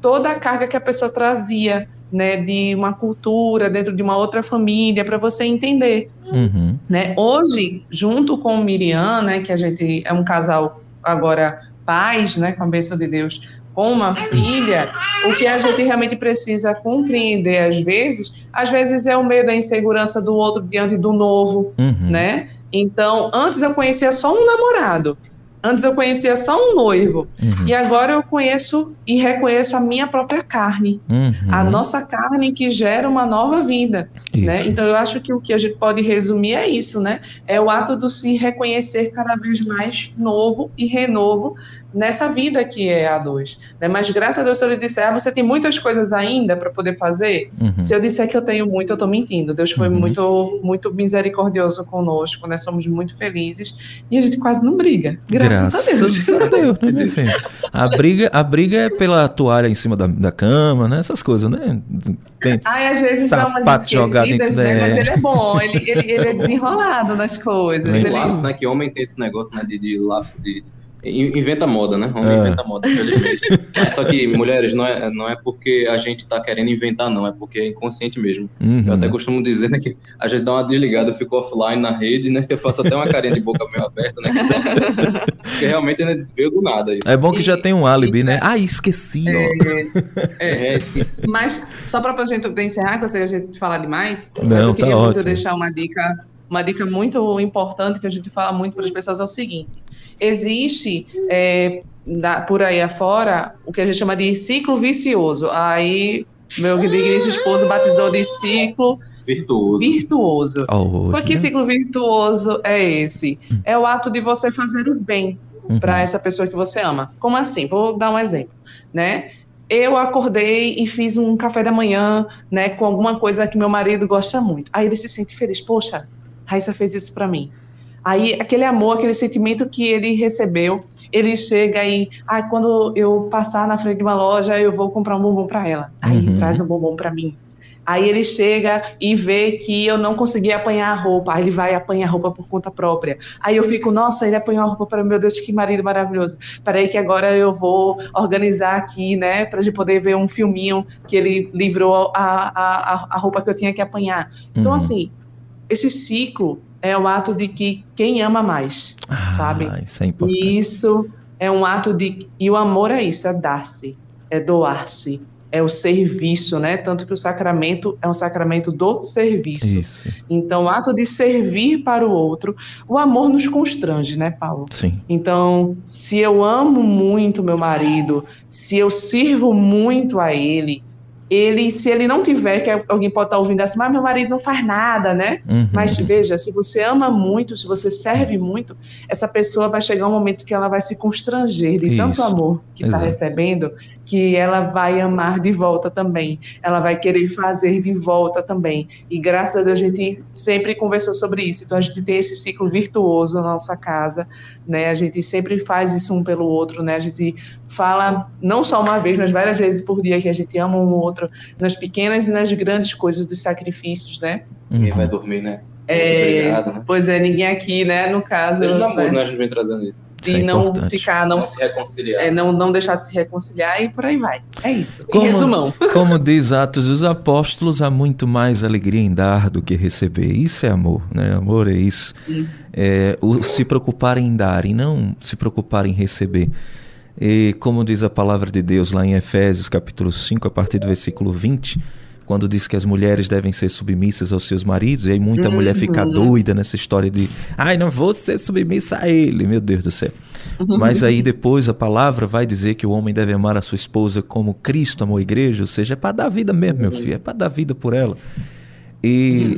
C: toda a carga que a pessoa trazia, né, de uma cultura dentro de uma outra família, para você entender,
B: Uhum.
C: né? Hoje, junto com o Miriam, né, que a gente é um casal agora pais, né, com a bênção de Deus, com uma filha, o que a gente realmente precisa compreender às vezes, às vezes é o medo, a insegurança do outro diante do novo,
B: Uhum.
C: né? Então, antes eu conhecia só um namorado. Antes eu conhecia só um noivo.
B: Uhum.
C: E agora eu conheço e reconheço a minha própria carne.
B: Uhum.
C: A nossa carne que gera uma nova vida. Né? Então eu acho que o que a gente pode resumir é isso, né? É o ato do se reconhecer cada vez mais novo e renovo nessa vida que é a dois. Né? Mas graças a Deus, se eu lhe disser, ah, você tem muitas coisas ainda para poder fazer,
B: Uhum.
C: se eu disser que eu tenho muito, eu estou mentindo. Deus foi
B: Uhum.
C: muito, muito misericordioso conosco, nós somos muito felizes e a gente quase não briga. Graças, a Deus.
B: a Deus, né? A briga, a briga é pela toalha em cima da, da cama, né? Essas coisas, né? Tem,
C: Ai, às vezes dá umas
B: Sapato jogado em
C: esquecidas, né?
B: é.
C: Mas ele é bom, ele, ele, ele é desenrolado nas coisas. Ele,
D: Lápis, né? Que homem tem esse negócio, né? De, de lápis de. In- Inventa moda, né? Homem
B: É.
D: inventa moda, infelizmente. Mas só que, mulheres, não é, não é porque a gente tá querendo inventar, não. É porque é inconsciente mesmo.
B: Uhum.
D: Eu até costumo dizer né, que a gente dá uma desligada, eu fico offline na rede, né? Eu faço até uma carinha de boca meio aberta, né? Porque realmente né, veio do nada isso.
B: É bom que já
C: E-
B: tem um álibi,
C: e-
B: né? Ah, esqueci, ó.
D: É, é, esqueci.
C: Mas só para a gente encerrar, que eu sei que a gente fala demais, mas
B: Não,
C: eu queria
B: tá
C: muito
B: ótimo.
C: deixar uma dica, uma dica muito importante que a gente fala muito para as pessoas é o seguinte: existe é, da- por aí afora o que a gente chama de ciclo vicioso. Aí meu digníssimo esposo batizou de ciclo
D: Virtuoso.
C: virtuoso. Por que
B: né?
C: ciclo virtuoso é esse? É o ato de você fazer o bem
B: Uhum.
C: para essa pessoa que você ama. Como assim? Vou dar um exemplo, né? Eu acordei e fiz um café da manhã, né, com alguma coisa que meu marido gosta muito. Aí ele se sente feliz. Poxa, Raíssa fez isso para mim. Aí aquele amor, aquele sentimento que ele recebeu, ele chega e, ah, quando eu passar na frente de uma loja, eu vou comprar um bombom para ela. Aí
B: Uhum.
C: traz um bombom para mim. Aí ele chega e vê que eu não consegui apanhar a roupa. Aí ele vai apanhar a roupa por conta própria. Aí eu fico, nossa, ele apanhou a roupa para meu Deus, que marido maravilhoso. Peraí que agora eu vou organizar aqui, né, pra gente poder ver um filminho que ele livrou a, a, a roupa que eu tinha que apanhar. Então,
B: Uhum.
C: assim, esse ciclo é o ato de que quem ama mais,
B: Ah,
C: sabe?
B: Isso é importante.
C: E isso é um ato de. E o amor é isso, é dar-se, é doar-se, é o serviço, né? Tanto que o sacramento é um sacramento do serviço.
B: Isso,
C: Então, o ato de servir para o outro, o amor nos constrange, né, Paulo?
B: sim.
C: Então, se eu amo muito meu marido, se eu sirvo muito a ele, ele, se ele não tiver, que alguém pode estar ouvindo assim, mas meu marido não faz nada, né?
B: Uhum.
C: Mas veja, se você ama muito, se você serve muito, essa pessoa vai chegar um momento que ela vai se constranger de tanto
B: Isso,
C: amor que está recebendo, que ela vai amar de volta também. Ela vai querer fazer de volta também. E graças a Deus a gente sempre conversou sobre isso. Então a gente tem esse ciclo virtuoso na nossa casa, né? A gente sempre faz isso um pelo outro, né? A gente fala não só uma vez, mas várias vezes por dia que a gente ama um outro, nas pequenas e nas grandes coisas dos sacrifícios, né?
D: Ninguém
B: Uhum.
D: vai dormir, né?
C: É,
D: Obrigado, né?
C: Pois é, ninguém aqui, né, no caso,
D: Seja no
C: né,
D: amor, né? A gente vem trazendo isso.
B: Isso é
C: e não
B: importante.
C: ficar, não,
D: Não se reconciliar.
C: é, não, não deixar se reconciliar e por aí vai. É isso.
B: Como-
C: resumão.
B: Como diz Atos dos Apóstolos, há muito mais alegria em dar do que receber. Isso é amor, né? Amor é isso.
C: Sim.
B: É, o se preocupar em dar e não se preocupar em receber. E como diz a palavra de Deus lá em Efésios, capítulo 5, a partir do versículo 20, quando diz que as mulheres devem ser submissas aos seus maridos, e aí muita mulher fica
C: Uhum.
B: doida nessa história de, ai, não vou ser submissa a ele, meu Deus do céu. Mas aí depois a palavra vai dizer que o homem deve amar a sua esposa como Cristo amou a igreja, ou seja, é para dar vida mesmo, meu filho, é para dar vida por ela. E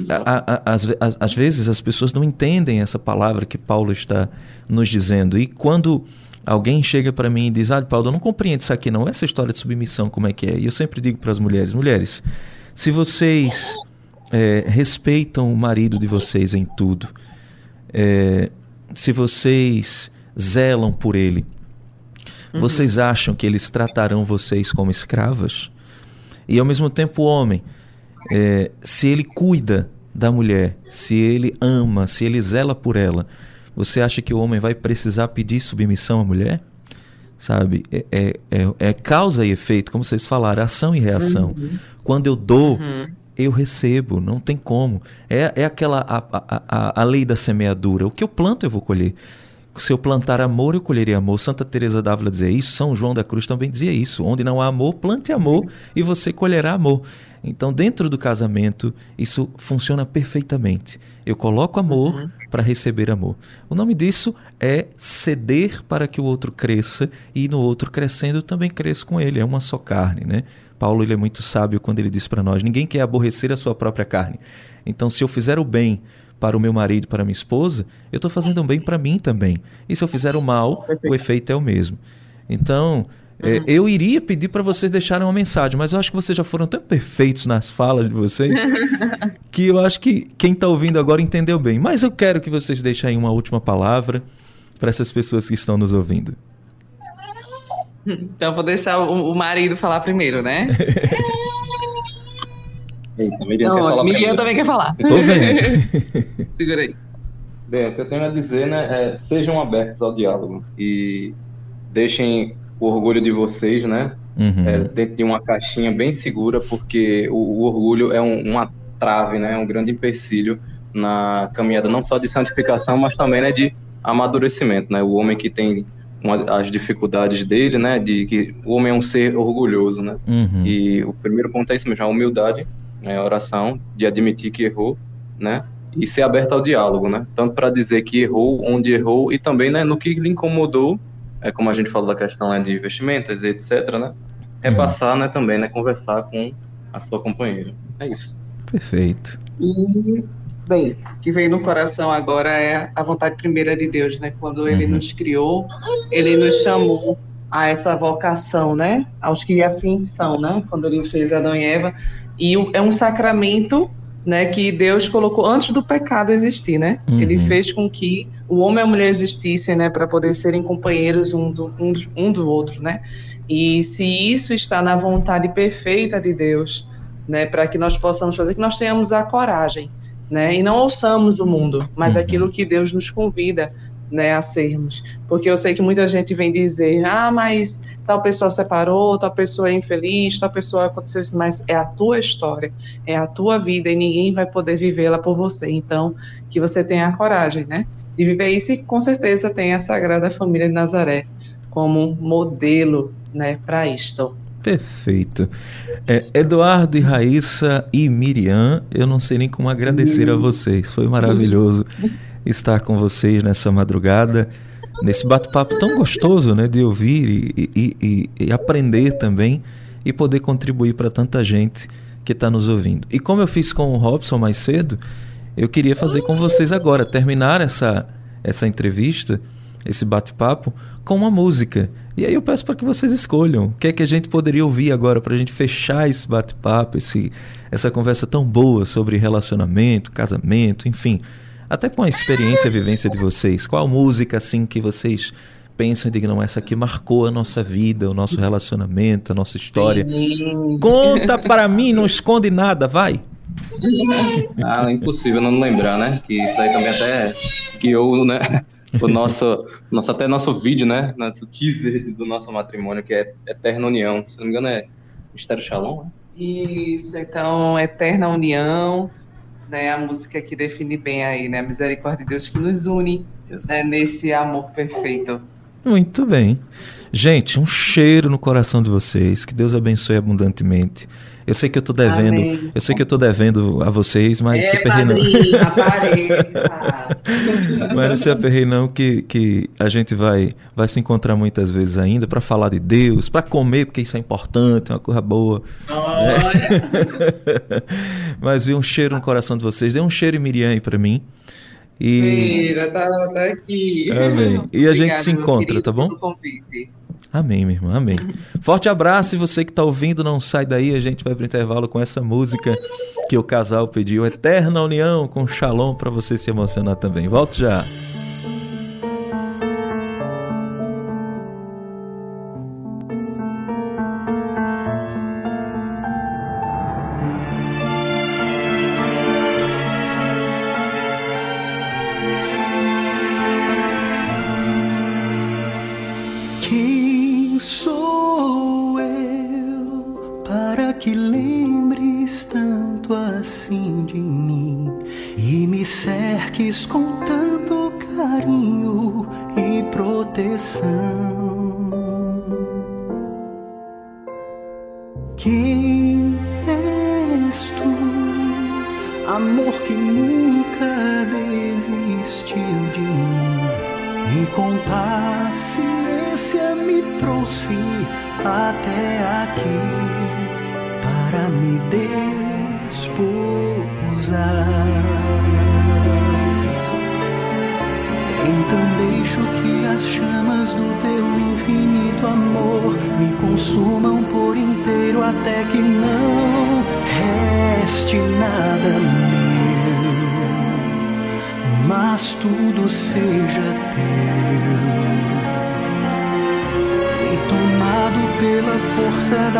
B: às vezes as pessoas não entendem essa palavra que Paulo está nos dizendo. E quando alguém chega para mim e diz: Ah, Paulo, eu não compreendo isso aqui, não. Essa história de submissão, como é que é? E eu sempre digo para as mulheres: mulheres, se vocês é, respeitam o marido de vocês em tudo, é, se vocês zelam por ele, vocês acham que eles tratarão vocês como escravas? E ao mesmo tempo, o homem, é, se ele cuida da mulher, se ele ama, se ele zela por ela, você acha que o homem vai precisar pedir submissão à mulher? Sabe? É, é, é- é causa e efeito, como vocês falaram, ação e reação. Quando eu dou, eu recebo, não tem como. É, é aquela a, a, a, a lei da semeadura. O que eu planto, eu vou colher. Se eu plantar amor, eu colherei amor. Santa Teresa d'Ávila dizia isso, São João da Cruz também dizia isso. Onde não há amor, plante amor e você colherá amor. Então, dentro do casamento, isso funciona perfeitamente. Eu coloco amor para receber amor. O nome disso é ceder para que o outro cresça e no outro crescendo eu também cresço com ele. É uma só carne, né? Paulo ele é muito sábio quando ele diz para nós: ninguém quer aborrecer a sua própria carne. Então, se eu fizer o bem para o meu marido, para a minha esposa, eu estou fazendo um bem para mim também. E se eu fizer o mal, o efeito é o mesmo. Então, é, eu iria pedir para vocês deixarem uma mensagem, mas eu acho que vocês já foram tão perfeitos nas falas de vocês que eu acho que quem está ouvindo agora entendeu bem. Mas eu quero que vocês deixem aí uma última palavra para essas pessoas que estão nos ouvindo.
C: Então eu vou deixar o, o marido falar primeiro, né?
D: Eita, Miriam quer
C: Não,
D: falar
C: Miriam também quer falar.
B: Tô vendo.
C: Segura aí.
D: Bem, o que eu tenho a dizer, né, é sejam abertos ao diálogo e deixem o orgulho de vocês, né,
B: Uhum.
D: é, dentro de uma caixinha bem segura, porque o, o orgulho é um- uma trave, né, um grande empecilho na caminhada não só de santificação, mas também né, de amadurecimento, né, o homem que tem uma- as dificuldades dele, né, de que o homem é um ser orgulhoso, né,
B: Uhum.
D: e o primeiro ponto é isso mesmo, a humildade, né, a oração, de admitir que errou, né, e ser aberto ao diálogo, né, tanto para dizer que errou, onde errou, e também, né, no que lhe incomodou, é como a gente falou da questão né, de investimentos, etc, né, repassar, né, também, né, conversar com a sua companheira. É isso.
B: Perfeito.
C: E, bem, o que veio no coração agora é a vontade primeira de Deus, né? Quando Ele
B: Uhum.
C: nos criou, Ele nos chamou a essa vocação, né? Aos que assim são, né? Quando Ele fez Adão e Eva. E é um sacramento, né? Que Deus colocou antes do pecado existir, né?
B: Uhum.
C: Ele fez com que o homem e a mulher existissem, né? Para poder serem companheiros um do, um, um do outro, né? E se isso está na vontade perfeita de Deus, né, para que nós possamos fazer, que nós tenhamos a coragem, né, e não ouçamos o mundo, mas uhum. aquilo que Deus nos convida, né, a sermos, porque eu sei que muita gente vem dizer, ah, mas tal pessoa separou, tal pessoa é infeliz, tal pessoa aconteceu isso, mas é a tua história, é a tua vida e ninguém vai poder vivê-la por você. Então, que você tenha a coragem, né, de viver isso e com certeza tem a Sagrada Família de Nazaré como modelo, né, para isto.
B: Perfeito. É, Eduardo e Raíssa e Miriam, eu não sei nem como agradecer a vocês. Foi maravilhoso estar com vocês nessa madrugada nesse bate-papo tão gostoso, né, de ouvir e, e, e, e aprender também e poder contribuir para tanta gente que está nos ouvindo. E como eu fiz com o Robson mais cedo, eu queria fazer com vocês agora, terminar essa, essa entrevista, esse bate-papo, com uma música. E aí eu peço para que vocês escolham o que é que a gente poderia ouvir agora para a gente fechar esse bate-papo, essa conversa tão boa sobre relacionamento, casamento, enfim até com a experiência, a vivência de vocês, qual música assim que vocês pensam e digam, não, essa aqui marcou a nossa vida, o nosso relacionamento, a nossa história. Sim. Conta para mim, não esconde nada, vai.
D: Ah, é impossível não lembrar, né? Que isso aí também até que eu, né? O nosso, nosso até nosso vídeo, né? Nosso teaser do nosso matrimônio, que é Eterna União. Se não me engano, é Mistério Shalom, né?
C: Isso, então, Eterna União né, a música que define bem aí, né, a misericórdia de Deus que nos une né, nesse amor perfeito.
B: Muito bem. Gente, um cheiro no coração de vocês. Que Deus abençoe abundantemente. Eu sei que eu tô devendo, Amém. eu sei que eu tô devendo a vocês, mas é, se não. mas não se aperrei não que, que a gente vai vai se encontrar muitas vezes ainda para falar de Deus, para comer, porque isso é importante, é uma coisa boa. Né? mas vi um cheiro no coração de vocês. Dê um cheiro em Miriam aí para mim.
C: E... Mira, tá, tá aqui.
B: Amém. E a gente se encontra, tá bom? Convite. Amém, minha irmã, amém. Forte abraço e você que está ouvindo, não sai daí, a gente vai para o intervalo com essa música que o casal pediu, Eterna União com Shalom, para você se emocionar também. Volto já.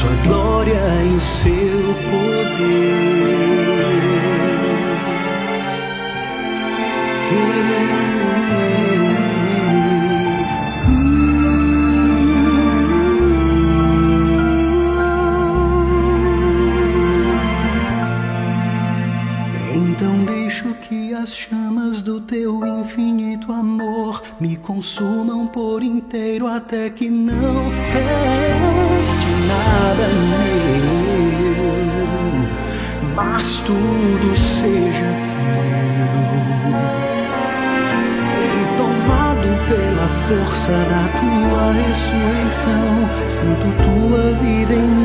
E: sua glória e o seu poder. Então as chamas do teu infinito amor me consumam por inteiro até que força da tua ressurreição. Sinto tua vida em mim.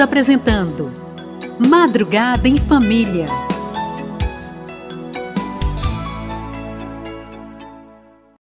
A: apresentando Madrugada em Família.